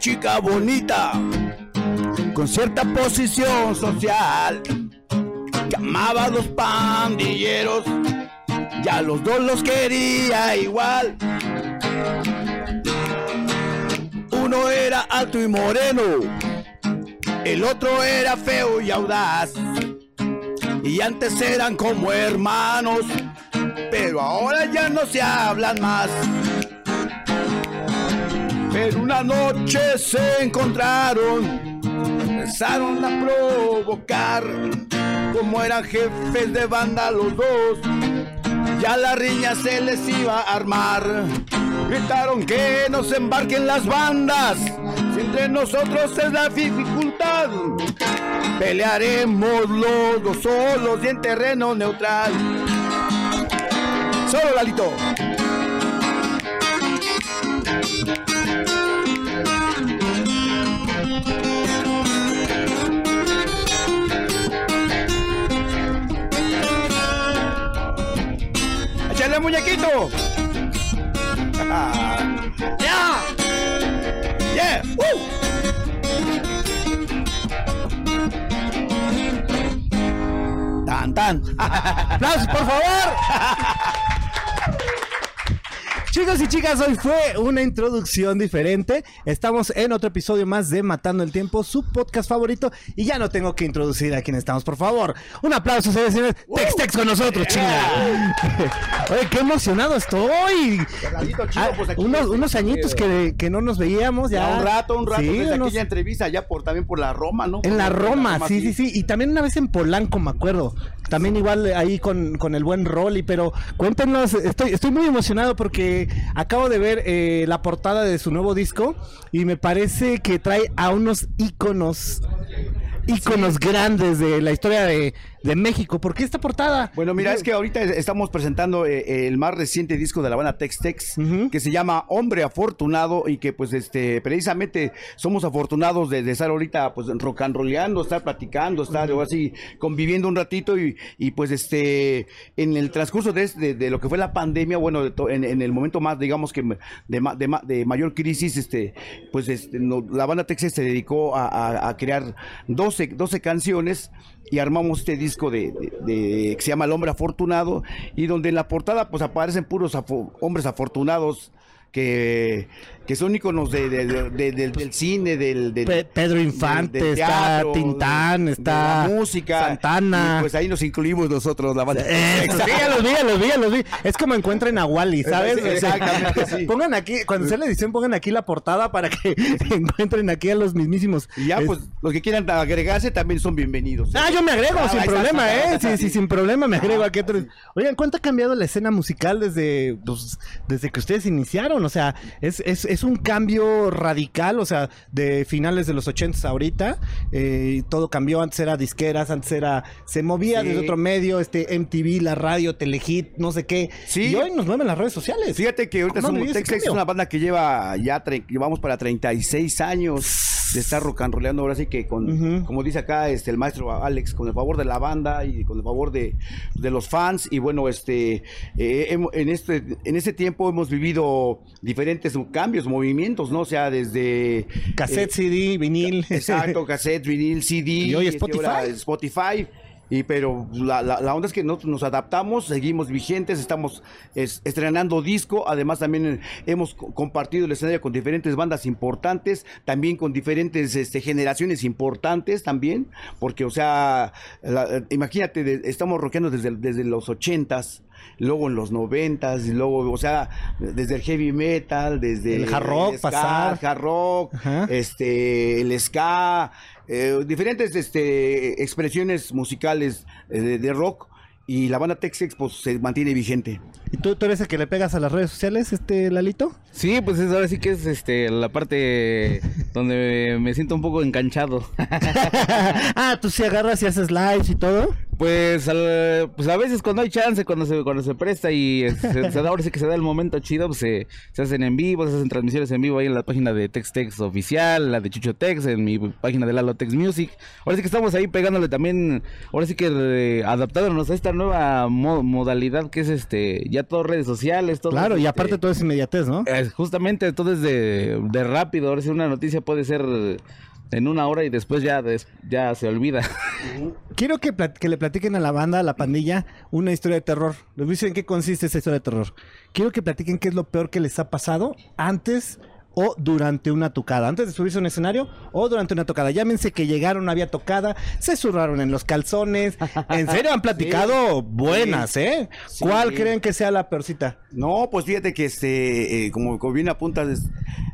chica bonita, con cierta posición social, que amaba a los pandilleros, ya los dos los quería igual. Uno era alto y moreno, el otro era feo y audaz. Y antes eran como hermanos, pero ahora ya no se hablan más. Pero una noche se encontraron, empezaron a provocar, como eran jefes de banda los dos, ya la riña se les iba a armar. Gritaron que nos embarquen las bandas, si entre nosotros es la dificultad. Pelearemos los dos solos y en terreno neutral. Solo Lalito. ¡Échale muñequito! ¡Ya! ¡Yeah! ¡Uh! Tan, tan. ¡Aplausos, por favor! Chicos y chicas, hoy fue una introducción diferente. Estamos en otro episodio más de Matando el Tiempo, su podcast favorito. Y ya no tengo que introducir a quién estamos, por favor. Un aplauso, señores señores. Tex Tex con nosotros, chinga. Oye, qué emocionado estoy. Chico, Ah, pues aquí unos, que- añitos que, que no nos veíamos ya. Ya un rato, un rato Sí, desde unos- aquella entrevista ya por también por la Roma, ¿no? En la Roma, sí, sí, sí. Y también una vez en Polanco, me acuerdo. También igual ahí con, con el buen Rolly. Pero cuéntenos, estoy, estoy muy emocionado porque acabo de ver eh, la portada de su nuevo disco y me parece que trae a unos íconos, íconos grandes de la historia de, de México. ¿Por qué esta portada? Bueno, mira, es que ahorita estamos presentando eh, el más reciente disco de la banda Tex Tex, que se llama Hombre Afortunado y que pues este precisamente somos afortunados de, de estar ahorita pues rock and rollando, estar platicando, estar o así conviviendo un ratito y, y, pues este en el transcurso de, de, de lo que fue la pandemia, bueno, to- en, en el momento más digamos que de, ma- de, ma- de mayor crisis, este pues este, no- la banda Tex Tex se dedicó a, a- a crear 12, 12 canciones y armamos este disco de, de- que se llama El Hombre Afortunado y donde en la portada pues aparecen puros hombres afortunados que, que son íconos de, de- de- de- del, cine, del, del- Pe- Pedro Infante, del está Tintán, está la música, Santana. y, pues ahí nos incluimos nosotros, la banda. Los vi, los vi, ya los vi. Es como encuentren a Wally, ¿sabes? Sí, exactamente, sí. Pongan aquí, cuando sea la edición, pongan aquí la portada para que encuentren aquí a los mismísimos. Y ya Es- pues los que quieran agregarse también son bienvenidos. Ah, yo me agrego Ah, sin está, problema, ¿eh? sí, Sí, sí. sí, sin problema me agrego aquí. otros. Oigan, ¿cuánto ha cambiado la escena musical desde, pues, desde que ustedes iniciaron? O sea, es, es, es un cambio radical, o sea, de finales de los 80 ahorita. eh, todo cambió, antes era disqueras, antes era... Se movía Sí. desde otro medio, este MTV, la radio, Telehit, no sé qué. Sí. Y hoy nos mueven las redes sociales. Fíjate que ahorita ¿Cómo han somos vivido ese Tex Tex es una banda que lleva ya llevamos para 36 años de estar rock and rollando ahora sí que con como dice acá este el maestro Alex con el favor de la banda y con el favor de, de los fans y bueno este eh, en este en este tiempo hemos vivido diferentes cambios movimientos no o sea desde Cassette, eh, CD, vinil. Exacto, cassette, vinil, CD. Y hoy este, Spotify. ahora Spotify. Y pero la, la- la onda es que nosotros nos adaptamos, seguimos vigentes, estamos es- estrenando disco, además también eh, hemos co- compartido el escenario con diferentes bandas importantes, también con diferentes este, generaciones importantes también, porque o sea, la- imagínate, de- estamos rockeando desde, desde los ochentas, luego en los noventas, y luego, o sea, desde el heavy metal, desde El hard rock, ska, pasar. hard rock, Ajá. este, el ska, eh, diferentes este, expresiones musicales eh, de, de rock y la banda Tex-Ex pues se mantiene vigente. ¿Y tú, tú eres el que le pegas a las redes sociales, este Lalito? Sí, pues es, ahora sí que es este la parte donde me siento un poco enganchado. ah, tú sí agarras y haces lives y todo. Pues, al- pues a veces cuando hay chance, cuando se, cuando se presta y se, se da, ahora sí que se da el momento chido, pues se, se hacen en vivo, se hacen transmisiones en vivo ahí en la página de TexTex oficial, la de Chucho Tex, en mi página de Lalo Tex Music. Ahora sí que estamos ahí pegándole también, ahora sí que eh, adaptándonos a esta nueva mo- modalidad que es este, ya todo redes sociales, todo. Claro, y este, aparte todo es inmediatez, ¿no? eh, justamente todo es de, de rápido, ahora sí una noticia puede ser en una hora y después ya, des- ya se olvida. Quiero que, le platiquen a la banda, a la pandilla, una historia de terror. Les dicen en qué consiste esa historia de terror. Quiero que platiquen qué es lo peor que les ha pasado antes o durante una tocada. Antes de subirse a un escenario o durante una tocada. Llámense que llegaron, había tocada, se zurraron en los calzones. En serio, han platicado buenas, ¿eh? Sí. ¿Cuál creen que sea la peorcita? No, pues fíjate que este, eh, como, como bien apuntas,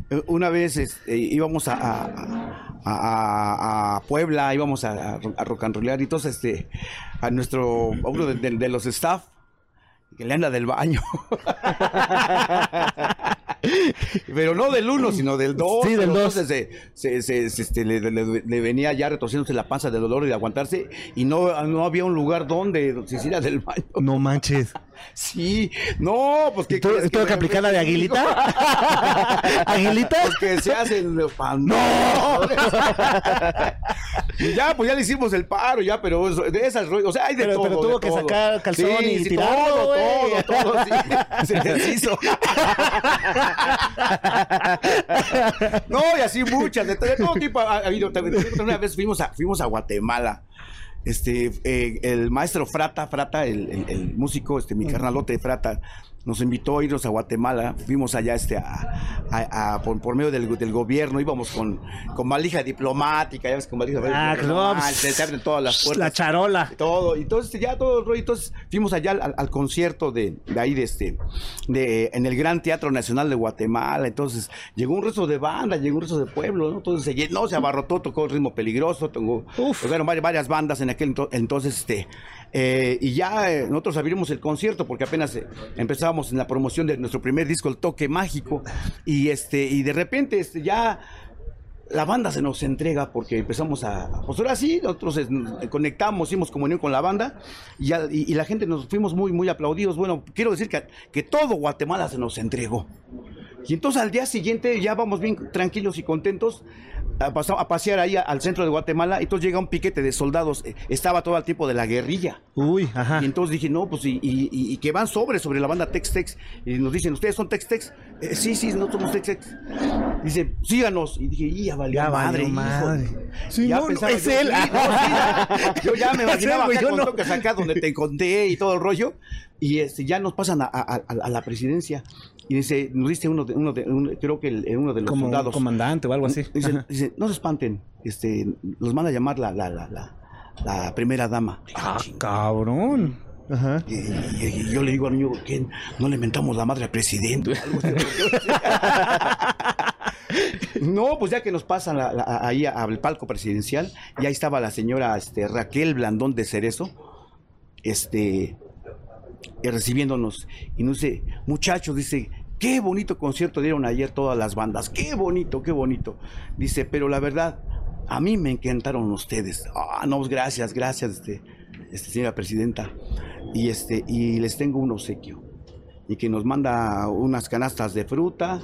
eh, una vez este, íbamos a, a, a- Puebla, íbamos a, a, rock and y entonces este, a nuestro, uno de, de- de los staff, que le anda del baño. Pero no del uno, sino del dos. Sí, del Pero dos. Entonces se, se- se- se- este, le, le- le venía ya retorciéndose la panza del dolor y de aguantarse, y no, no había un lugar donde se hiciera del baño. No manches. Sí, no, pues que. ¿Tuvo tuvo que aplicar la de Aguilita? ¿Aguilita? Pues que se hacen los ya, pues ya le hicimos el paro, ya, pero eso- de esas, o sea, hay de Pero- todo. pero tuvo que todo. sacar calzón Sí, y sí, tirarlo, todo, todo, todo, sí. Se deshizo. no, y así muchas, de, todo tipo ha, ha habido. También- Una vez fuimos a, fuimos a Guatemala. Este, eh, el maestro Frata, Frata, el, el- el músico, este, mi carnalote Frata, nos invitó a irnos a Guatemala. Fuimos allá, este, a, a- a- por, por medio del, del gobierno, íbamos con, con valija diplomática, ya ves, con valija Ah, no, pues, te abren todas las puertas La charola. todo, entonces ya todo el rollo, entonces fuimos allá al, al concierto de, de ahí de este, de, en el Gran Teatro Nacional de Guatemala, entonces llegó un resto de banda, llegó un resto de pueblo, ¿no? entonces se llenó, se abarrotó, tocó el ritmo peligroso, tocó, tocaron varias, varias bandas en aquel ento- entonces, este, eh, y ya eh, nosotros abrimos el concierto porque apenas eh, empezábamos en la promoción de nuestro primer disco, El Toque Mágico, y este, y de repente este, ya la banda se nos entrega porque empezamos a. Pues ahora sí, nosotros eh, conectamos, hicimos comunión con la banda y, ya- y- y la gente nos fuimos muy, muy aplaudidos. Bueno, quiero decir que, que todo Guatemala se nos entregó. Y entonces al día siguiente ya vamos bien tranquilos y contentos a, pasear ahí al centro de Guatemala. Y entonces llega un piquete de soldados. eh, Estaba todo el tiempo de la guerrilla. Uy, ajá. Y entonces dije, no, pues, y, y- y- y que van sobre, sobre la banda Tex-Tex. Y nos dicen, ¿ustedes son Tex-Tex? "Eh, sí, sí, nosotros somos Tex-Tex. Dice, síganos. Y dije, y ya valió Ya madre, valió hijo". madre. Sí, Ya no, pensaba es yo, él. sí, no, sí, ya. yo ya me imaginaba acá yo con no. toques acá donde te conté y todo el rollo. Y este, ya nos pasan a, a- a- a la presidencia. Y dice, nos dice uno de, uno de un- creo que el- uno de los Como un soldados. comandante o algo así. Dice, no se espanten, este, los manda a llamar la, la, la, la, la primera dama. Ah, cabrón. Ajá. Y, y- y yo le digo al niño, ¿qué? ¿No le mentamos la madre al presidente? No, pues ya que nos pasan la- la- ahí al palco presidencial, y ahí estaba la señora este, Raquel Blandón de Cerezo, este, recibiéndonos. Y nos dice, muchachos, dice, qué bonito concierto dieron ayer todas las bandas, qué bonito, qué bonito. Dice, pero la verdad, a mí me encantaron ustedes. Ah, no, pues gracias, gracias, este, este, señora presidenta. Y este, y les tengo un obsequio. Y que nos manda unas canastas de fruta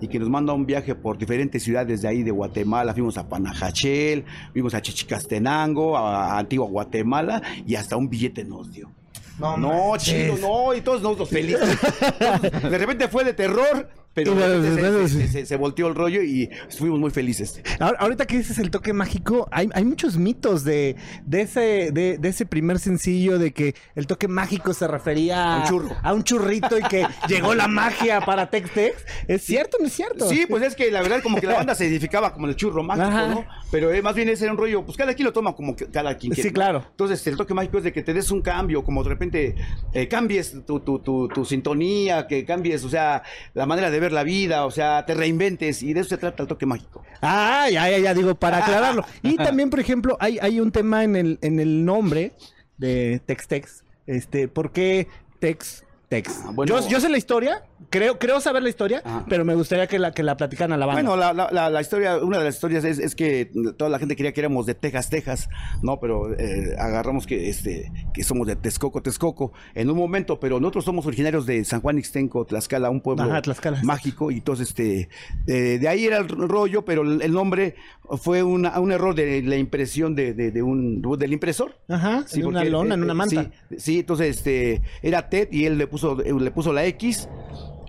y que nos manda un viaje por diferentes ciudades de ahí de Guatemala. Fuimos a Panajachel, fuimos a Chichicastenango, a Antigua Guatemala y hasta un billete nos dio. No, No, chido, no, y todos nosotros felices. De repente fue de terror, pero se, se- se- se volteó el rollo y fuimos muy felices. Ahor- Ahorita que dices el toque mágico, hay, hay muchos mitos de, de ese de, de ese primer sencillo de que el toque mágico se refería A un churro. a un churrito y que llegó la magia para Tex Tex. ¿Es cierto o no es cierto? Sí, pues es que la verdad como que la banda se edificaba como el churro mágico, Ajá. ¿no? Pero eh, más bien ese era un rollo, pues cada quien lo toma como que cada quien Sí, quiere. ¿no? claro. Entonces el toque mágico es de que te des un cambio, como de repente eh, cambies tu, tu, tu, tu sintonía, que cambies, o sea, la manera de ver la vida, o sea, te reinventes y de eso se trata el toque mágico. Ah, ya, ya, ya, digo, para aclararlo. Y también, por ejemplo, hay, hay un tema en el, en el nombre de Tex Tex. Este, ¿por qué Tex Tex? Ah, bueno. yo, yo sé la historia, Creo, creo saber la historia, Ajá. pero me gustaría que la, que la platican a la banda. Bueno, la, la, la, la historia, una de las historias es, es que toda la gente quería que éramos de Texas, Texas, ¿no? Pero eh, agarramos que este que somos de Texcoco, Texcoco, en un momento, pero nosotros somos originarios de San Juan Ixtenco, Tlaxcala, un pueblo Ajá, Tlaxcala. mágico, y entonces este eh, de ahí era el rollo, pero el, nombre fue una- un error de la impresión de, de, de un del impresor. Ajá, Sí, en una lona, en eh, una manta. Sí, sí, entonces este era Ted y él le puso le puso la X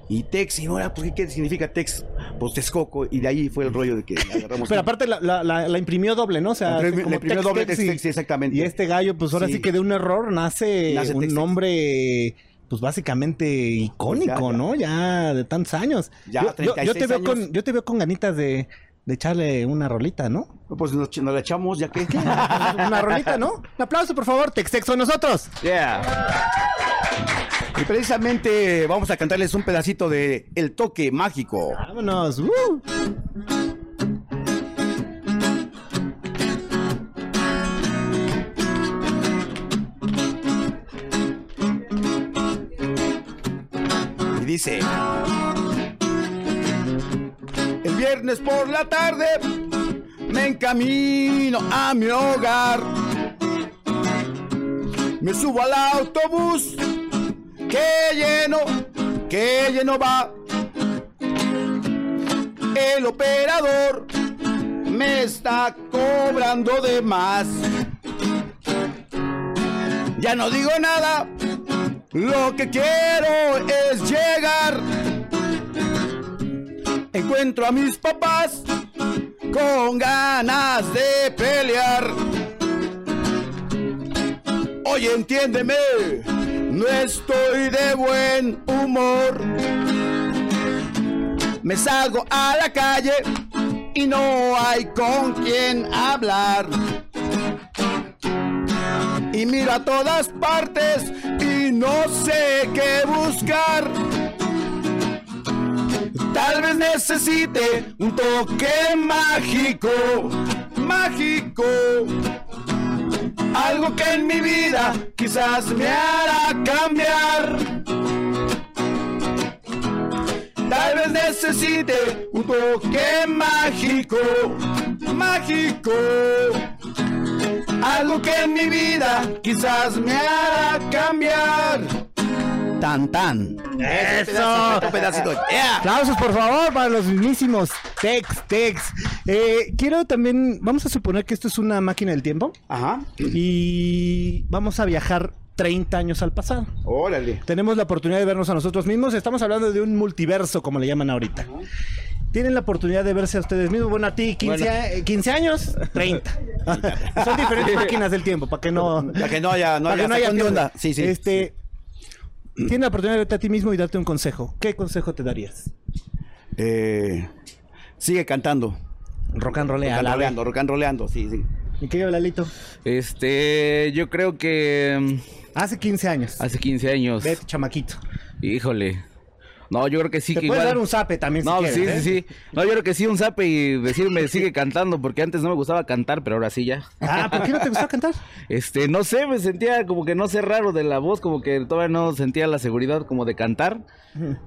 y Tex y ahora pues ¿qué, significa Tex? Pues Texcoco y de ahí fue el rollo de que agarramos. Pero aparte la, la, la, la imprimió doble, ¿no? O sea, La imprimió- Tex, doble Tex Tex, y- exactamente. Y este gallo, pues ahora sí, Sí. que de un error nace, Nace un nombre, pues básicamente icónico, ya, ya. ¿no? Ya de tantos años. Ya, yo, yo- yo 36 te veo años. con, yo te veo con ganitas de, de echarle una rolita, ¿no? Pues nos, nos la echamos ya que. una rolita, ¿no? Un aplauso, por favor, Tex Tex con nosotros. Yeah. Y precisamente vamos a cantarles un pedacito de El toque mágico. Vámonos. ¡uh! Y dice: El viernes por la tarde me encamino a mi hogar. Me subo al autobús que lleno, que lleno va. El operador me está cobrando de más. Ya no digo nada, lo que quiero es llegar. Encuentro a mis papás con ganas de pelear. Oye, entiéndeme, no estoy de buen humor. Me salgo a la calle y no hay con quien hablar. Y miro a todas partes y no sé qué buscar. Tal vez necesite un toque mágico, mágico. Algo que en mi vida quizás me hará cambiar. Tal vez necesite un toque mágico, mágico. Algo que en mi vida quizás me hará cambiar. Tan tan. ¡Eso! Pedacito, pedacito. Yeah. Aplausos, por favor, para los mismísimos Tex Tex. Eh, quiero también, vamos a suponer que esto es una máquina del tiempo Ajá. y vamos a viajar 30 años al pasado. Órale. Tenemos la oportunidad de vernos a nosotros mismos. Estamos hablando de un multiverso, como le llaman ahorita. Tienen la oportunidad de verse a ustedes mismos. Bueno, a ti, 15, Bueno. a- eh, 15 años, 30. Son diferentes máquinas del tiempo, para que no... Para que no haya, no haya, que no haya onda. Sí, sí. Este, Tienes la oportunidad de verte a ti mismo y darte un consejo. ¿Qué consejo te darías? Eh, sigue cantando. Rock and roll Rock and la roleando, rock and roleando, sí, sí. Mi querido Lalito. Este, yo creo que mm, Hace 15 años. hace 15 años. Vete, chamaquito. Híjole. No, yo creo que sí Te que puedes igual. dar un zape también si No, quieres, sí, ¿eh? sí, sí. No, yo creo que sí, un zape y decirme sigue cantando, porque antes no me gustaba cantar, pero ahora sí ya. Ah, ¿por qué no te gusta cantar? Este, no sé, me sentía como que no sé raro de la voz, como que todavía no sentía la seguridad como de cantar,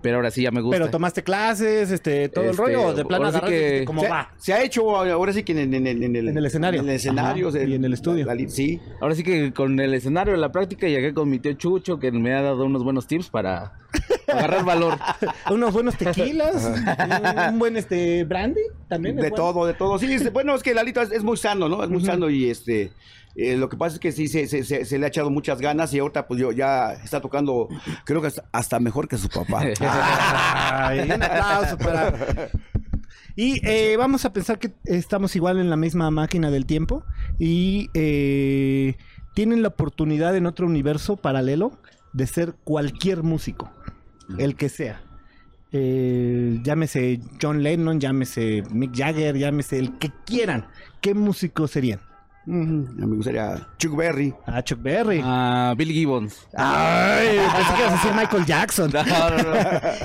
pero ahora sí ya me gusta. Pero tomaste clases, este, todo el Este, rollo, de plano sí que- dijiste, ¿cómo se, va? se ha hecho ahora sí que en, en- en- en el, En el escenario. En el escenario. Ajá, y en el estudio. la- la- sí. Ahora sí que con el escenario, la práctica, llegué con mi tío Chucho, que me ha dado unos buenos tips para agarrar valor. Unos buenos tequilas, un, un buen este brandy también. es De bueno. todo, de todo. Sí, este, bueno, es que Lalito es, es muy sano, ¿no? Es muy sano y este. eh, lo que pasa es que sí se, se- se- se le ha echado muchas ganas y ahorita pues yo ya está tocando, creo que hasta, hasta mejor que su papá. Ay, un aplauso para. Y eh, vamos a pensar que estamos igual en la misma máquina del tiempo y eh, tienen la oportunidad en otro universo paralelo de ser cualquier músico, el que sea. Eh, llámese John Lennon, llámese Mick Jagger, llámese el que quieran. ¿Qué músico serían? Ujú, Me gustaría Chuck Berry. Ah, Chuck Berry. Ah, Bill Gibbons. Ay, pensé que ibas a Michael Jackson. No, no, no.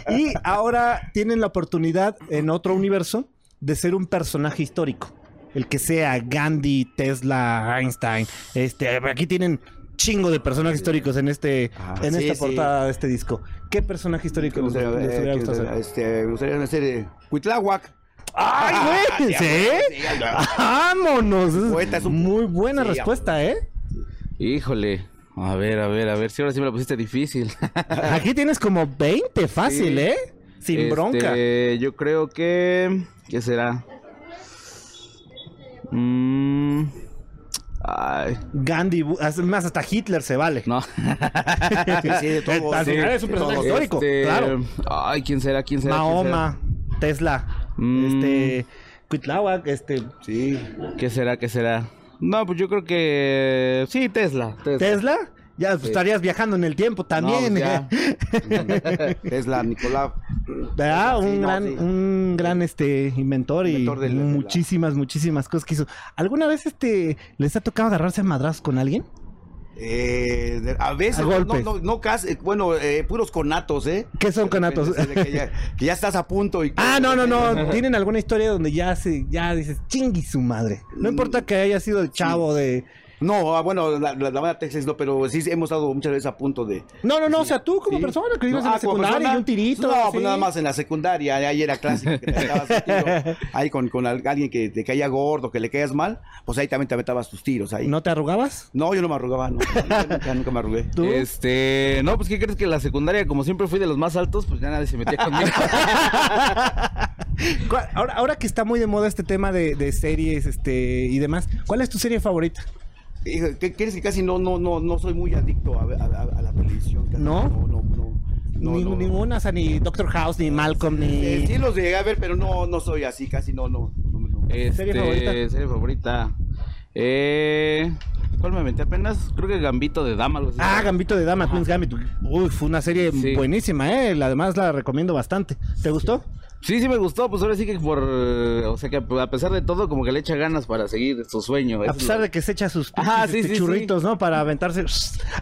Y ahora tienen la oportunidad en otro universo de ser un personaje histórico. El que sea Gandhi, Tesla, Einstein. Este, aquí tienen chingo de personajes históricos en este Ah, en sí, esta sí. portada de este disco. ¿Qué personaje histórico Me les, gustaría, les eh, hubiera que- gustado hacer? este, me gustaría hacer eh, Cuitláhuac. ¡Ay, güey! Sí, ¿Sí? sí, ¡Vámonos! Es Poeta es un- muy buena Sí, respuesta, ¿eh? Híjole. A ver, a ver, a ver. Si ahora sí me la pusiste difícil. Aquí tienes como 20 fácil, Sí. ¿eh? Sin Este, bronca. Yo creo que. ¿Qué será? Mm, Ay, Gandhi, más, hasta Hitler se vale. no. Sí, de todo, Al sí, final es un personaje histórico, Este, claro. Ay, ¿quién será? ¿Quién será? ¿Quién Mahoma, Tesla, Mm. este, Cuitláhuac, este, Sí. ¿Qué será? ¿Qué será? No, pues yo creo que. Sí, Tesla. Tesla. Tesla. Ya pues, estarías viajando en el tiempo también. No, pues ¿eh? Tesla, Nicolás. ¿Verdad? Sí, un no, gran, sí. un gran este inventor y del- la- muchísimas, muchísimas cosas que hizo. ¿Alguna vez este les ha tocado agarrarse a madrazos con alguien? Eh, de- a veces, A no, golpes. no, no, casi, eh, bueno, eh, puros conatos, ¿eh? ¿Qué son conatos? Que, ya, que ya estás a punto y... Ah, no, no, no. ¿Tienen alguna historia donde ya se, ya dices, chingui su madre? No Mm, importa que haya sido el chavo de. No, ah, bueno, la, la, la banda Texas no, pero sí hemos estado muchas veces a punto de... No, no, no, o sea, tú como Sí. persona que ibas No, en la ah, como secundaria persona, y un tirito. No, así. pues nada más en la secundaria, ahí era clásico que te aventabas un tiro, ahí con, con al- alguien que te caía gordo, que le caías mal, pues ahí también te aventabas tus tiros ahí. No, ¿No te arrugabas? yo no me arrugaba, no, nunca, nunca me arrugué. ¿Tú? Este, no, pues ¿qué crees que en la secundaria, como siempre fui de los más altos, pues ya nadie se metía conmigo. ¿Cuál- Ahora, ahora que está muy de moda este tema de, de series este y demás, ¿cuál es tu serie favorita? ¿Qué quieres que casi no, no, no, no soy muy adicto a, a- a- a la televisión? casi ¿No? No, no, no. no, Ni- no. Ninguna, o sea, ni Doctor House, ni Malcolm, ni... sí los llegué a ver, pero no, no soy así, casi no, no. no, no. Este, ¿Serie favorita? Serie favorita. Eh, ¿Cuál me metí apenas? Creo que Gambito de Dama. algo así. Ah, Gambito de Dama, Queen's Gambit. Uy, fue una serie Sí. buenísima, ¿eh? La- Además la recomiendo bastante. ¿Te gustó? Sí, sí me gustó, pues ahora sí que por... O sea que a pesar de todo, como que le echa ganas para seguir su sueño. A pesar de que se echa sus Ajá, sí, sí, churritos, ¿no? Para aventarse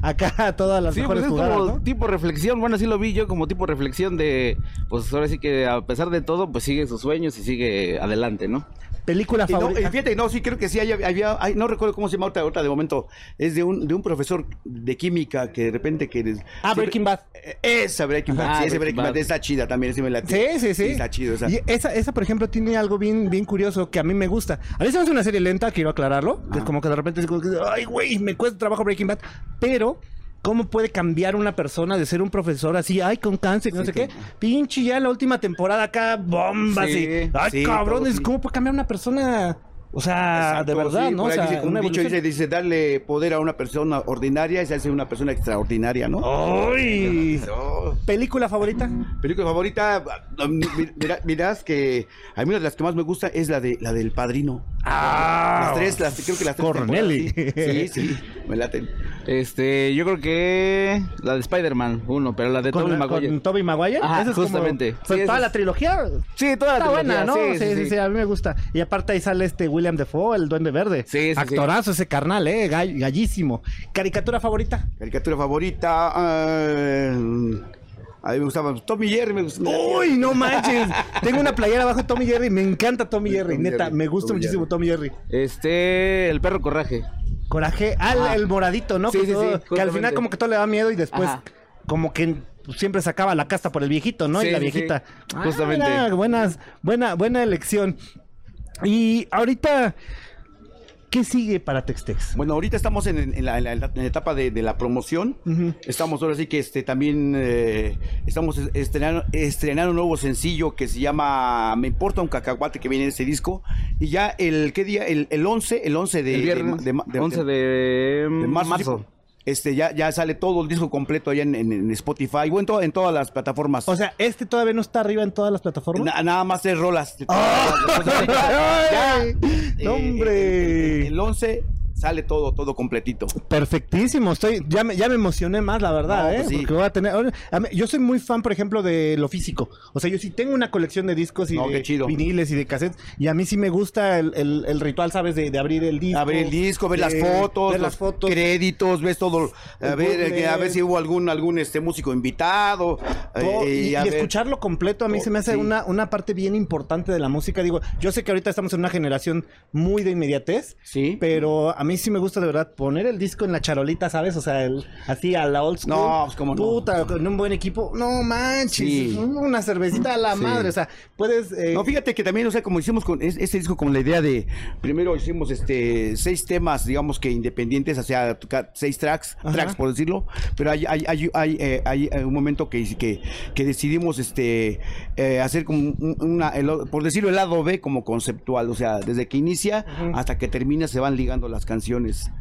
acá a todas las Sí, pues mejores es jugadas, como ¿no? tipo reflexión, bueno, así lo vi yo, como tipo reflexión de, pues ahora sí que a pesar de todo, pues sigue sus sueños y sigue adelante, ¿no? Película Y no, favorita. y fíjate, no, sí, creo que sí, había, no recuerdo cómo se llama ahorita, ahorita de momento, es de un, de un profesor de química que de repente que... les- Ah, siempre- Breaking Bad. Eh, Esa Breaking Bad, Ah, sí, ese Breaking Bad, Bad. está chida también, sí me la Sí, sí, sí. está chido esa. Y esa, esa, por ejemplo, tiene algo bien, bien curioso que a mí me gusta. A veces es una serie lenta, quiero aclararlo. que es como que de repente ay, güey, me cuesta trabajo Breaking Bad. Pero, ¿cómo puede cambiar una persona de ser un profesor así, ay, con cáncer no sé qué? que- Pinche ya la última temporada acá, bombas Sí, y, ay, sí, cabrones. ¿cómo puede cambiar una persona? O sea, Exacto, de verdad, ¿no? O sea, dice, un dicho dice, dice, darle poder a una persona ordinaria y se hace una persona extraordinaria, ¿no? ¡Ay! ¿Película favorita? Película favorita, mi- mira- mirás que a mí una de las que más me gusta es la de la del Padrino. Ah, Las tres, las, creo que las tres Corneli. sí, sí, me laten. Este, yo creo que la de Spider-Man, uno, pero la de con, Tobey Maguire. con Tobey Maguire. Ajá, Esa es como- justamente. pues, Sí, toda la trilogía. Sí, toda la Está buena, ¿no? sí, Sí, sí, sí, sí. sí, a mí me gusta. Y aparte ahí sale este William Defoe, el Duende Verde. Sí, sí, sí. Actorazo ese carnal, eh, gall- gallísimo. ¿Caricatura favorita? Caricatura favorita. ah, a mí me gustaba Tommy Jerry, me gustaba. Uy, no manches. Tengo una playera abajo de Tommy Jerry. Me encanta Tommy Jerry. Tommy Neta, Jerry, me gusta Tommy muchísimo Jerry. Tommy Jerry. Este, el perro coraje. Coraje. Ah, el- Ajá. el moradito, ¿no? Sí, que, sí, todo- sí, que al final como que todo le da miedo y después Ajá. como que siempre sacaba la casta por el viejito, ¿no? y la viejita. Ah, Justamente. mira, buenas, buena, buena elección. Y ahorita, ¿qué sigue para Textex? Bueno, ahorita estamos en, en la, en la- en la etapa de, de la promoción. Estamos ahora sí que este también eh, estamos es- estrenando, estrenando un nuevo sencillo que se llama Me importa un cacahuate que viene en ese disco. Y ya el, ¿qué día? El, el 11, el 11 de, el viernes, de, ma- de- 11 de, de marzo. marzo. Este, ya, ya sale todo el disco completo allá en, en- en Spotify, bueno, en, to- en todas las plataformas. O sea, este todavía no está arriba en todas las plataformas. Na- nada más tres rolas. ¡Ay! Eh, ¡No, hombre! El, el 11 sale todo, todo completito. Perfectísimo, estoy, ya me, ya me emocioné más, la verdad, No, ¿eh? pues sí. Porque voy a tener. ahora, a mí- yo soy muy fan, por ejemplo, de lo físico. O sea, yo sí tengo una colección de discos y No, de viniles y de cassettes. Y a mí sí me gusta el, el- el ritual, ¿sabes? De, de abrir el disco. A ver el disco, ver las eh, fotos, ver los las fotos. créditos, ves todo, a ver, eh, a ver si hubo algún algún este músico invitado todo, eh, y, a y ver- escucharlo completo a mí Oh, se me hace sí. una, una parte bien importante de la música. Digo, yo sé que ahorita estamos en una generación muy de inmediatez, Sí. pero a mí mí sí me gusta de verdad poner el disco en la charolita, ¿sabes? O sea, el, así a la old school. No, pues, cómo no. Puta, con un buen equipo. No manches. Sí. Una cervecita a la Sí. madre. O sea, puedes. eh, No, fíjate que también, o sea, como hicimos con es- este disco, con la idea de, primero hicimos este seis temas, digamos que independientes, o sea, seis tracks, Ajá. tracks por decirlo, pero hay, hay, hay, hay, eh, hay, eh, un momento que, que, que decidimos este eh, hacer como un- una, el- por decirlo, el lado B como conceptual, o sea, desde que inicia hasta que termina se van ligando las canciones.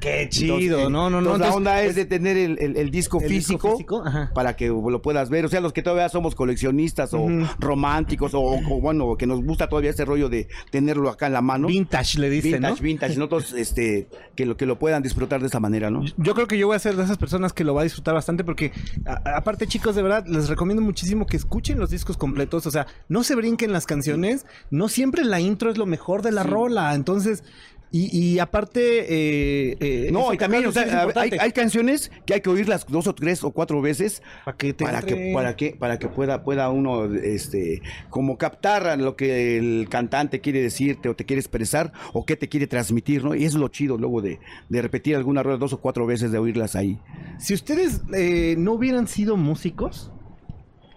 Qué chido. Entonces, no, no, no. entonces la entonces, onda es de tener el, el- el disco el disco físico, para que lo puedas ver. O sea, los que todavía somos coleccionistas o románticos o, o, bueno, que nos gusta todavía ese rollo de tenerlo acá en la mano. Vintage le dicen, vintage, ¿no? vintage. Nosotros, este, que lo, que lo puedan disfrutar de esta manera, ¿no? Yo creo que yo voy a ser de esas personas que lo va a disfrutar bastante porque, a- aparte, chicos, de verdad, les recomiendo muchísimo que escuchen los discos completos. O sea, no se brinquen las canciones. No siempre la intro es lo mejor de la rola. Entonces, y, y aparte. eh, eh, No, y también, o sea, hay, hay canciones que hay que oírlas dos o tres o cuatro veces Para que te para entre. que para que para que pueda pueda uno este como captar lo que el cantante quiere decirte o te quiere expresar o qué te quiere transmitir, ¿no? Y es lo chido luego de, de repetir alguna rueda dos o cuatro veces de oírlas ahí. Si ustedes eh, no hubieran sido músicos,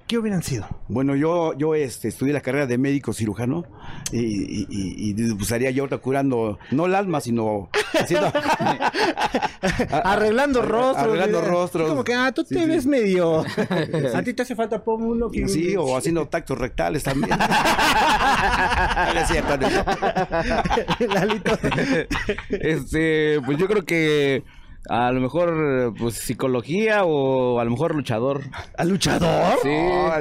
¿qué hubieran sido? Bueno, yo, yo este, estudié la carrera de médico cirujano y, y, y, y, pues, estaría yo ahorita curando, no el alma, sino haciendo... Arreglando rostros. arreglando rostros. Sí, Como que, ah, tú Sí, te sí. ves medio. A ti te hace falta pómulo. que- Sí, o haciendo tactos rectales también. Es cierto. Lalito. Este, pues yo creo que a lo mejor pues psicología o a lo mejor luchador. ¿Al luchador? Sí,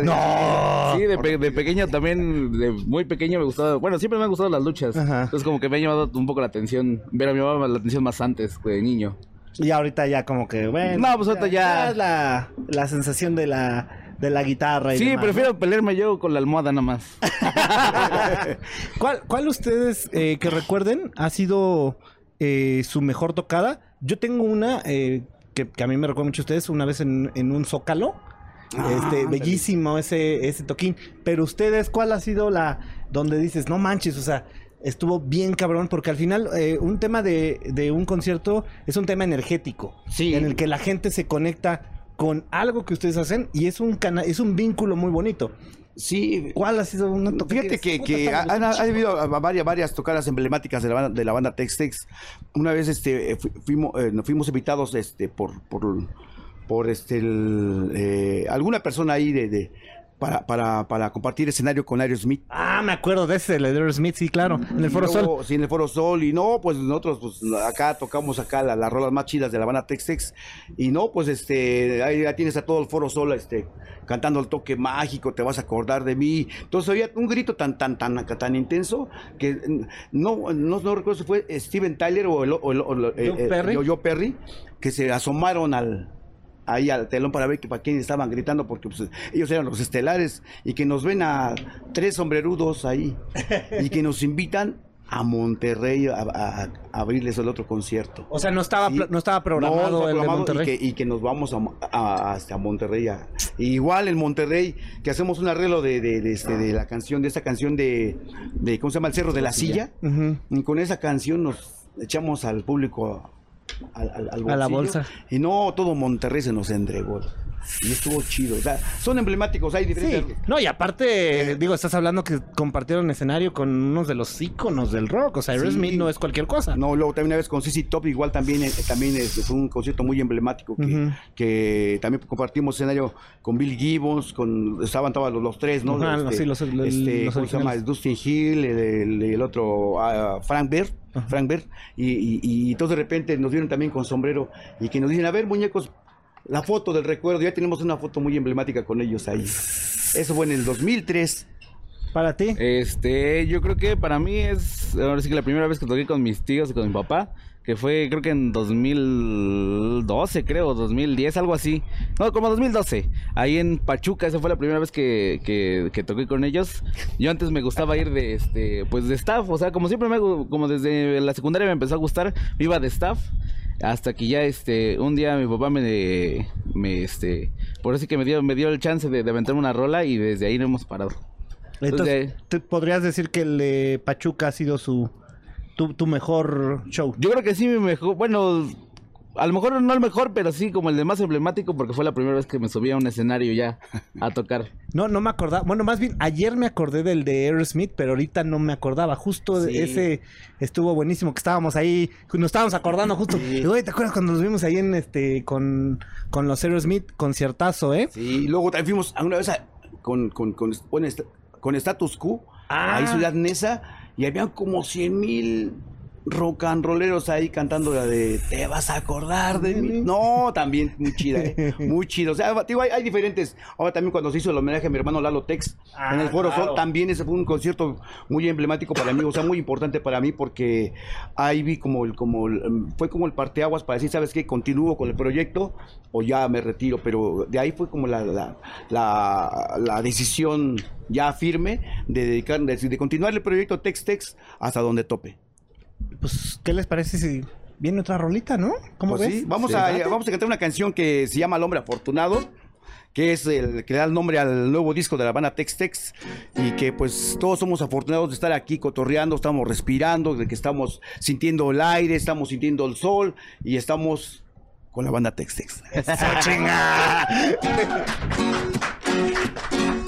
No. Sí, de, pe- de pequeño también, de muy pequeño me gustaba, bueno, siempre me han gustado las luchas. Ajá. Entonces como que me ha llamado un poco la atención, ver a mi mamá la atención más antes, de niño. Y ahorita ya como que, bueno. No, pues ahorita ya- es la, la sensación de la, de la guitarra y Sí, demás, prefiero pelearme yo con la almohada nada más. ¿Cuál, ¿Cuál ustedes eh, que recuerden ha sido eh, su mejor tocada? Yo tengo una eh, que, que a mí me recuerda mucho a ustedes, una vez en, en un zócalo. Ah, este, bellísimo ese, ese toquín. Pero ustedes, ¿cuál ha sido la donde dices, no manches, o sea, estuvo bien cabrón? Porque al final, eh, un tema de, de un concierto es un tema energético. Sí. En el que la gente se conecta con algo que ustedes hacen y es un cana es un vínculo muy bonito. Sí, ¿Cuál ha sido una tocada? Fíjate que, que ha, muy ha- habido varias, varias tocadas emblemáticas de la banda, de la banda Tex Tex. Una vez este, eh, fu- fuimos, eh, nos fuimos invitados este, por, por, por este, el, eh, alguna persona ahí de, de- para, para, para compartir escenario con Aerosmith. Ah, me acuerdo de ese, el de Smith, sí, claro, en el Foro Sol. Sí, en el Foro Sol. Y no, pues nosotros pues acá tocamos acá la- las rolas más chidas de la banda Tex Tex. Y no, pues este, ahí ya tienes a todo el Foro Sol este, cantando el toque mágico, te vas a acordar de mí. Entonces había un grito tan, tan, tan, tan intenso que mm, no, no, no recuerdo si fue Steven Tyler o el, o el- o el- eh, eh, Perry. Joe Perry, que se asomaron al ahí al telón para ver que para quién estaban gritando porque pues, ellos eran los estelares y que nos ven a tres sombrerudos ahí y que nos invitan a Monterrey a, a- a abrirles el otro concierto. O sea, no estaba, Sí. no estaba No, programado de programado Monterrey. Y que, y que nos vamos a, a- hasta Monterrey. igual en Monterrey, que hacemos un arreglo de, de, de este, de la canción, de esta canción de, de, ¿cómo se llama? El Cerro de la Silla. Y con esa canción nos echamos al público al, al- al A la bolsa. Y no, todo Monterrey se nos entregó. Y estuvo chido. O sea, son emblemáticos, hay diferentes. Sí, no, y aparte, digo, estás hablando que compartieron escenario con unos de los íconos del rock. O sea, Aerosmith Sí. no es cualquier cosa. No, luego también una vez con CC Top, igual también, eh, también este, fue un concierto muy emblemático que, también compartimos escenario con Bill Gibbons, con, estaban todos los, los tres, ¿no? Ajá, sí, los- el- este, los ¿cómo se llama? Dustin Hill, el, el- el otro ah, Frank Bear, Frank Bear, y, y, y entonces de repente nos vieron también con sombrero y que nos dicen, a ver, muñecos, la foto del recuerdo, ya tenemos una foto muy emblemática con ellos ahí. Eso fue en el 2003. Para ti. Este, yo creo que para mí es, ahora sí que la primera vez que toqué con mis tíos y con mi papá, que fue creo que en 2012, creo, 2010, algo así. No, como 2012. Ahí en Pachuca, esa fue la primera vez que, que, que toqué con ellos. Yo antes me gustaba ir de, este, pues de staff, o sea, como siempre me, como desde la secundaria me empezó a gustar, iba de staff. Hasta que ya, este, un día mi papá me, me este, por así que me dio, me dio el chance de, de aventarme una rola y desde ahí no hemos parado. Entonces, Entonces, ¿te podrías decir que el de Pachuca ha sido su tu, tu mejor show. Yo creo que sí, mi mejor. Bueno, a lo mejor no el mejor, pero sí como el de más emblemático, porque fue la primera vez que me subí a un escenario ya a tocar. No, no me acordaba. Bueno, más bien, ayer me acordé del de Aerosmith, pero ahorita no me acordaba. Justo Sí. ese estuvo buenísimo, que estábamos ahí, nos estábamos acordando justo. Digo, "Oye, ¿te acuerdas cuando nos vimos ahí en este, con, con los Aerosmith? Conciertazo, ¿eh? Sí, y luego también fuimos a una vez a- con, con, con, con Status Quo, Ah. ahí Ciudad Neza, y habían como 100 mil rock and rolleros ahí cantando la de Te vas a acordar de mí. No, también muy chida, ¿eh? muy chido. O sea, digo, hay, hay diferentes. Ahora también cuando se hizo el homenaje a mi hermano Lalo Tex Ah, en el Foro claro. Sol, también ese fue un concierto muy emblemático para mí, o sea, muy importante para mí porque ahí vi como el, como el, fue como el parteaguas para decir, ¿sabes qué? Continúo con el proyecto o ya me retiro, pero de ahí fue como la, la, la, la decisión ya firme de dedicar, de, de continuar el proyecto Tex Tex hasta donde tope. Pues, ¿qué les parece si viene otra rolita, no? ¿Cómo Pues ves? sí, vamos, ¿Se a, vamos a cantar una canción que se llama El Hombre Afortunado, que es el que da el nombre al nuevo disco de la banda Tex Tex, y que pues todos somos afortunados de estar aquí cotorreando, estamos respirando, de que estamos sintiendo el aire, estamos sintiendo el sol, y estamos con la banda Tex Tex.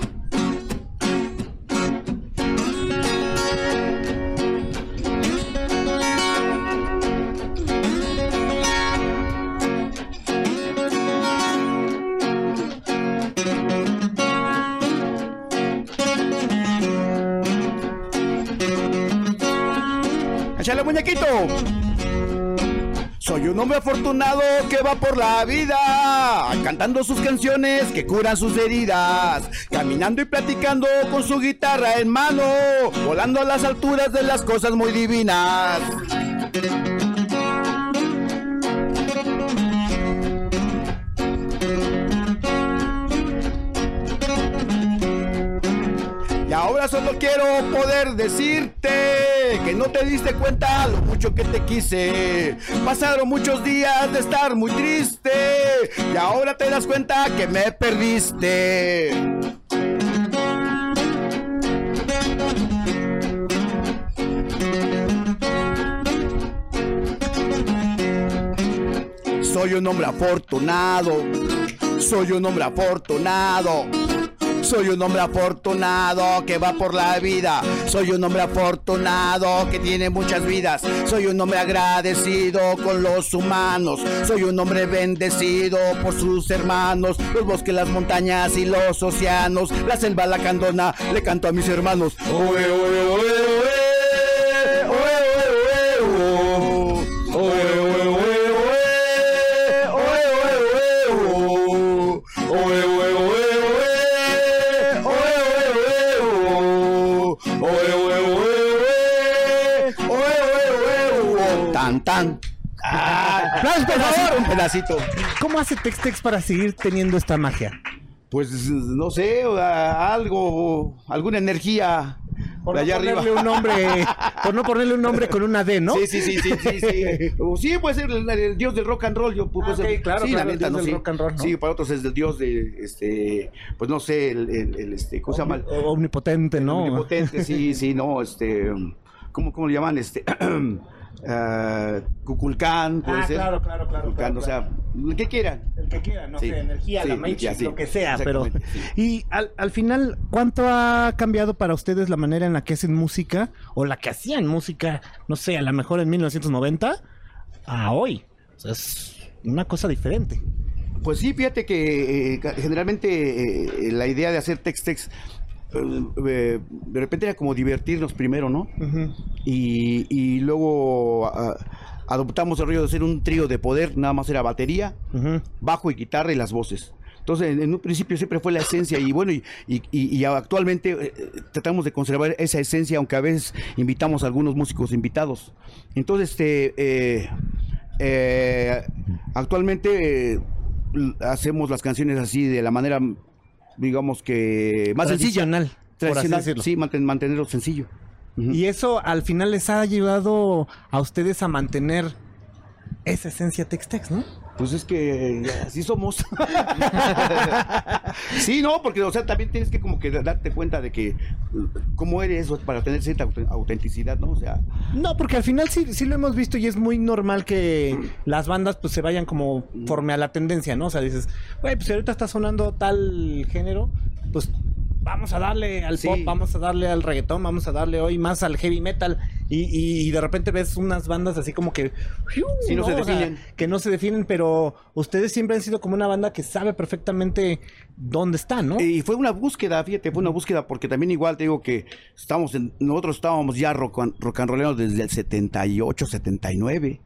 muñequito! Soy un hombre afortunado que va por la vida, cantando sus canciones que curan sus heridas, caminando y platicando con su guitarra en mano, volando a las alturas de las cosas muy divinas. Y ahora solo quiero poder decirte que no te diste cuenta lo mucho que te quise. Pasaron muchos días de estar muy triste y ahora te das cuenta que me perdiste. Soy un hombre afortunado. Soy un hombre afortunado. Soy un hombre afortunado que va por la vida. Soy un hombre afortunado que tiene muchas vidas. Soy un hombre agradecido con los humanos. Soy un hombre bendecido por sus hermanos. Los bosques, las montañas y los océanos. La selva, la candona, le canto a mis hermanos. Oe, oe, oe, Ah, ¡Aplausos, por favor! Un pedacito. ¿Cómo hace Tex Tex para seguir teniendo esta magia? Pues no sé, algo, alguna energía Por no allá arriba. ponerle un nombre, por no ponerle un nombre con una D, ¿no? Sí, sí, sí, sí, sí, sí. O sí, puede ser el, el dios del rock and roll. Yo, puede Ah, ser- ok, claro, sí, claro, la neta, no sí. rock and roll, ¿no? Sí, para otros es el dios de, este, pues no sé, el, el, el, este, ¿cómo se llama? Omnipotente, ¿no? Omnipotente, sí, sí, no, este, ¿cómo, cómo le llaman? Este, Cuculcán, puede Ah, ser. claro, claro, claro, o sea, el que quieran. El que quiera, no Sí, sé, energía, sí, la sí, lo que sea, pero... Y al, al final, ¿cuánto ha cambiado para ustedes la manera en la que hacen música? O la que hacían música, no sé, a lo mejor en 1990 a hoy. O sea, es una cosa diferente. Pues sí, fíjate que eh, generalmente eh, la idea de hacer text-text eh, eh, de repente era como divertirnos primero, ¿no? Y, y luego ah, adoptamos el rollo de hacer un trío de poder, nada más era batería, bajo y guitarra y las voces. Entonces, en, un principio siempre fue la esencia y bueno, y, y- y- y actualmente eh, tratamos de conservar esa esencia, aunque a veces invitamos a algunos músicos invitados. Entonces, este, eh, eh, actualmente hacemos las canciones así de la manera, digamos que más sencilla. Tradicional, por así sí, manten- mantenerlo sencillo. Y eso al final les ha ayudado a ustedes a mantener esa esencia Tex-Tex, ¿no? Pues es que así somos. sí, no, porque, o sea, también tienes que como que darte cuenta de que cómo eres para tener cierta autenticidad, ¿no? O sea. No, porque al final sí, sí lo hemos visto y es muy normal que las bandas pues se vayan como forme a la tendencia, ¿no? O sea, dices, güey, pues si ahorita está sonando tal género, pues vamos a darle al pop, vamos a darle al reggaetón, vamos a darle hoy más al heavy metal. Y, de repente ves unas bandas así como que... no, se definen. que no se definen, pero ustedes siempre han sido como una banda que sabe perfectamente dónde está, ¿no? Y fue una búsqueda, fíjate, fue una búsqueda, porque también igual te digo que estamos en, nosotros estábamos ya rock, rock and rollando desde el 78, 79.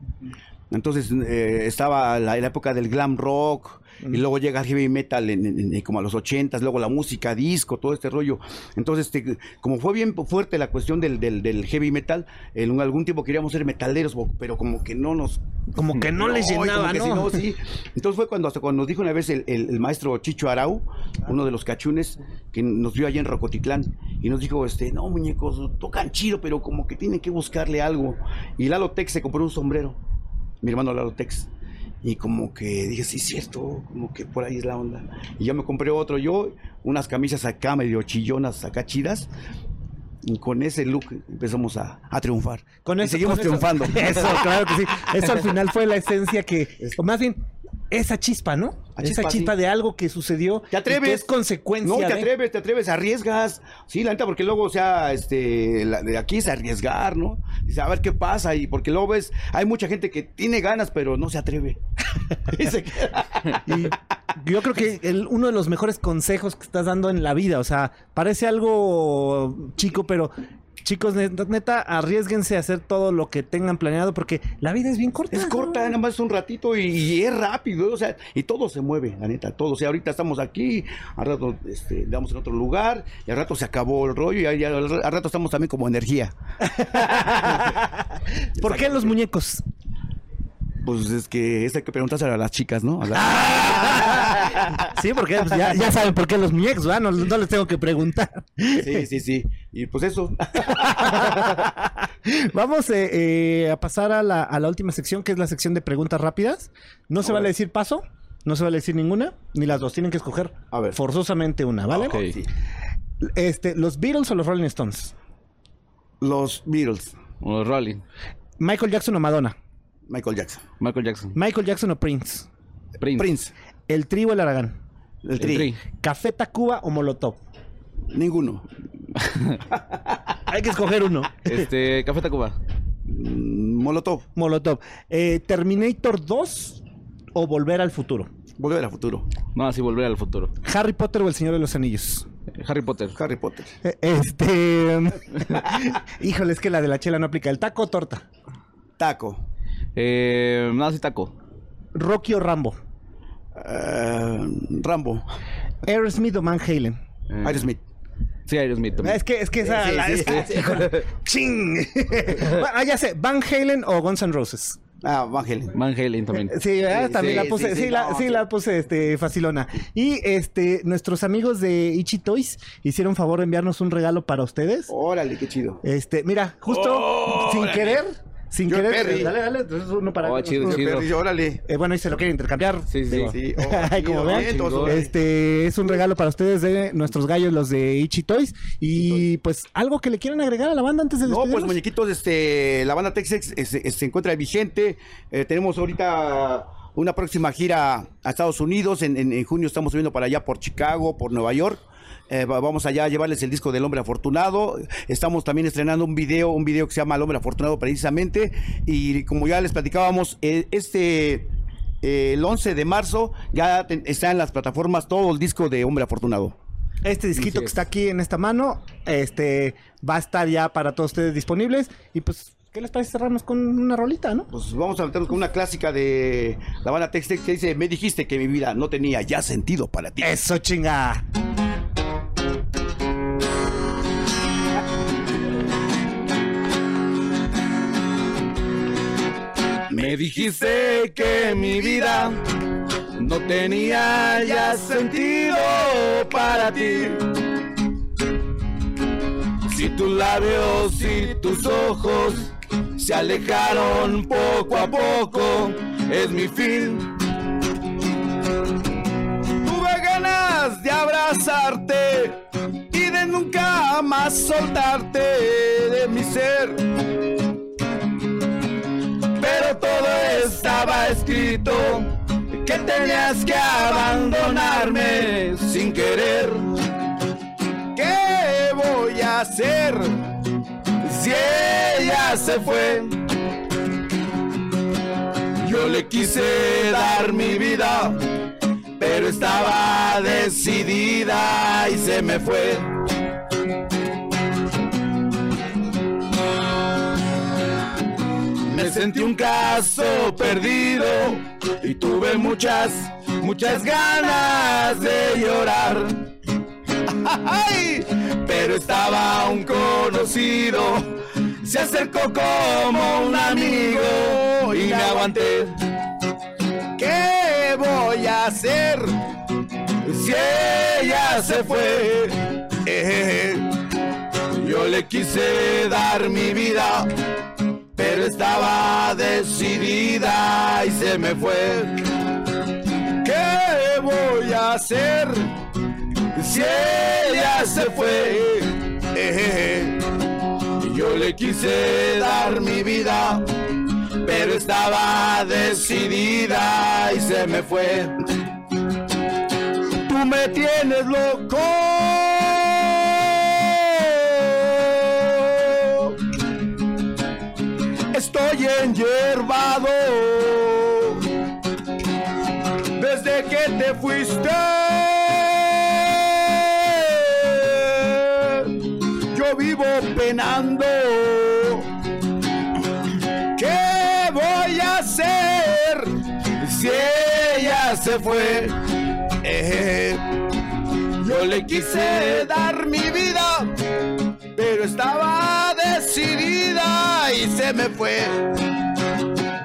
Entonces eh, estaba la, la, época del glam rock, y luego llega el heavy metal en, como a los ochentas, luego la música disco, todo este rollo. Entonces, este, como fue bien fuerte la cuestión del, del, heavy metal, en algún tiempo queríamos ser metaleros, pero como que no nos... Como que no, les llenaba, ¿no? sí. Entonces fue cuando hasta cuando nos dijo una vez el, maestro Chicho Arau, uno de los cachunes, que nos vio allá en Rocotitlán, y nos dijo, este, no, muñecos, tocan chido, pero como que tienen que buscarle algo. Y Lalo Tex se compró un sombrero, mi hermano Lalo Tex y como que dije, sí, cierto, como que por ahí es la onda. Y yo me compré otro yo, unas camisas acá medio chillonas, acá chidas. Y con ese look empezamos a, triunfar. Con y seguimos triunfando. Eso, claro que sí. Eso al final fue la esencia que, o más bien, esa chispa, ¿no? esa chispa de algo que sucedió. Te atreves. Que es consecuencia. No, te atreves, te atreves, arriesgas. Sí, la neta, porque luego, o sea, este, de aquí es arriesgar, ¿no? Dice, a ver qué pasa. Y porque luego ves, hay mucha gente que tiene ganas, pero no se atreve. y yo creo que el, uno de los mejores consejos que estás dando en la vida, o sea, parece algo chico, pero chicos, neta, arriesguense a hacer todo lo que tengan planeado porque la vida es bien corta. Es corta, nada más un ratito y, es rápido, o sea, y todo se mueve, la neta, todo. O sea, ahorita estamos aquí, al rato este, damos en otro lugar y al rato se acabó el rollo y al, rato estamos también como energía. ¿Por qué los muñecos? Pues es que es hay que preguntarse a las chicas, ¿no? sí, porque pues, ya, saben por qué los muñecos, ¿verdad? No, les tengo que preguntar. Sí, sí, sí. Y pues eso. Vamos eh, eh, a pasar a la, última sección, que es la sección de preguntas rápidas. No se vale decir paso, no se vale decir ninguna, ni las dos. Tienen que escoger a ver. forzosamente una, ¿vale? Este, ¿Los Beatles o los Rolling Stones? Los Beatles. O los Rolling. ¿Michael Jackson o Madonna? Michael Jackson. Michael Jackson. Michael Jackson o Prince. Prince. El tri o el Aragán. El tri. Café Tacuba o Molotov. Ninguno. Hay que escoger uno. Este, Café Tacuba. Mm, Molotov. Molotov. Eh, Terminator 2 o Volver al futuro. Volver al futuro. No, sí, volver al futuro. Harry Potter o El Señor de los Anillos. Harry Potter. Harry Potter. Eh, este. Híjole, es que la de la chela no aplica. ¿El taco o torta? Taco. Eh, no, sí, taco. ¿Rocky o Rambo? Uh, Rambo. Aerosmith o Van Halen. Eh, Aerosmith. Sí, Aerosmith también. Es que, es que esa. ¡Ching! ah, ya sé. ¿Van Halen o Guns N' Roses? Ah, Van Halen. Van Halen también. Sí, también la puse, sí, la, sí, la puse este, facilona. Y este, nuestros amigos de Ichi Toys hicieron favor de enviarnos un regalo para ustedes. Órale, qué chido. Este, mira, justo sin querer, sin querer. Eh, dale, dale. Entonces uno para. Oh, chido, chido. órale. Eh, bueno, y se lo quieren intercambiar. Sí, sí. sí. Oh, como ven, este es un regalo para ustedes de nuestros gallos, los de Ichi Toys. Y pues, algo que le quieran agregar a la banda antes de No, pues muñequitos, este, la banda Texas se encuentra vigente. Eh, tenemos ahorita una próxima gira a Estados Unidos. En, en, en junio estamos subiendo para allá por Chicago, por Nueva York. Eh, vamos allá a llevarles el disco del hombre afortunado. Estamos también estrenando un video, un video que se llama El hombre afortunado precisamente. Y como ya les platicábamos, eh, este eh, el 11 de marzo ya está en las plataformas todo el disco de hombre afortunado. Este disquito que está aquí en esta mano, este va a estar ya para todos ustedes disponibles. Y pues ¿Qué les parece cerrarnos con una rolita, no? Pues vamos a meternos con una clásica de la banda Tex que dice, me dijiste que mi vida no tenía ya sentido para ti. Eso chinga. Me dijiste que mi vida no tenía ya sentido para ti. Si tus labios y tus ojos se alejaron poco a poco, es mi fin. Tuve ganas de abrazarte y de nunca más soltarte de mi ser. Pero todo estaba escrito que tenías que abandonarme sin querer. ¿Qué voy a hacer? Si ella se fue? Yo le quise dar mi vida, pero estaba decidida y se me fue. Me sentí un caso perdido y tuve muchas, muchas ganas de llorar. Ay, pero estaba un conocido, se acercó como un amigo y me aguanté. ¿Qué voy a hacer si ella se fue? Eh, yo le quise dar mi vida, pero estaba decidida y se me fue. ¿Qué voy a hacer si ella se fue? Eh, yo le quise dar mi vida, pero estaba decidida y se me fue. Tú me tienes loco. Fue? Eh, yo le quise dar mi vida, pero estaba decidida y se me fue.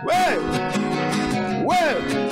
¡Wey! ¡Wey!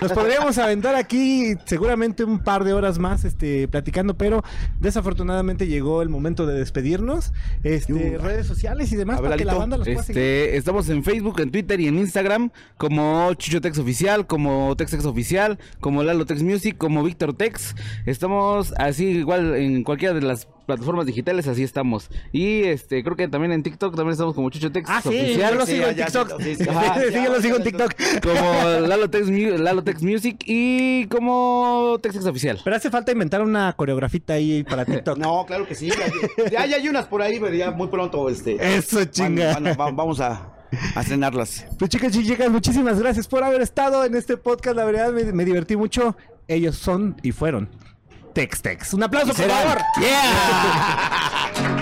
Nos podríamos aventar aquí seguramente un par de horas más este, platicando, pero desafortunadamente llegó el momento de despedirnos. Este, redes sociales y demás ver, para que la banda los pueda seguir. Este, estamos en Facebook, en Twitter y en Instagram como Chicho Tex Oficial, como Tex Tex Oficial, como Lalo Tex Music, como Víctor Tex. Estamos así igual en cualquiera de las plataformas digitales, así estamos. Y este, creo que también en TikTok también estamos como Chicho Tex Ah, sí, Oficial. yo lo Sí, sigo en ya, TikTok. sí, sí, Sí, ajá, sí, ya, yo lo sigo en TikTok. Como Lalo Tex, Mu- Lalo Tex Music y como Tex Oficial. Pero hace falta inventar una coreografita ahí para TikTok. No, claro que sí. Ya, hay unas por ahí, pero ya muy pronto este. Eso, van- chinga. van- va- vamos a, a estrenarlas. Pues chicas y chicas, muchísimas gracias por haber estado en este podcast. La verdad me, me divertí mucho. Ellos son y fueron Tex-Tex. Un aplauso, por favor. ¡Yeah!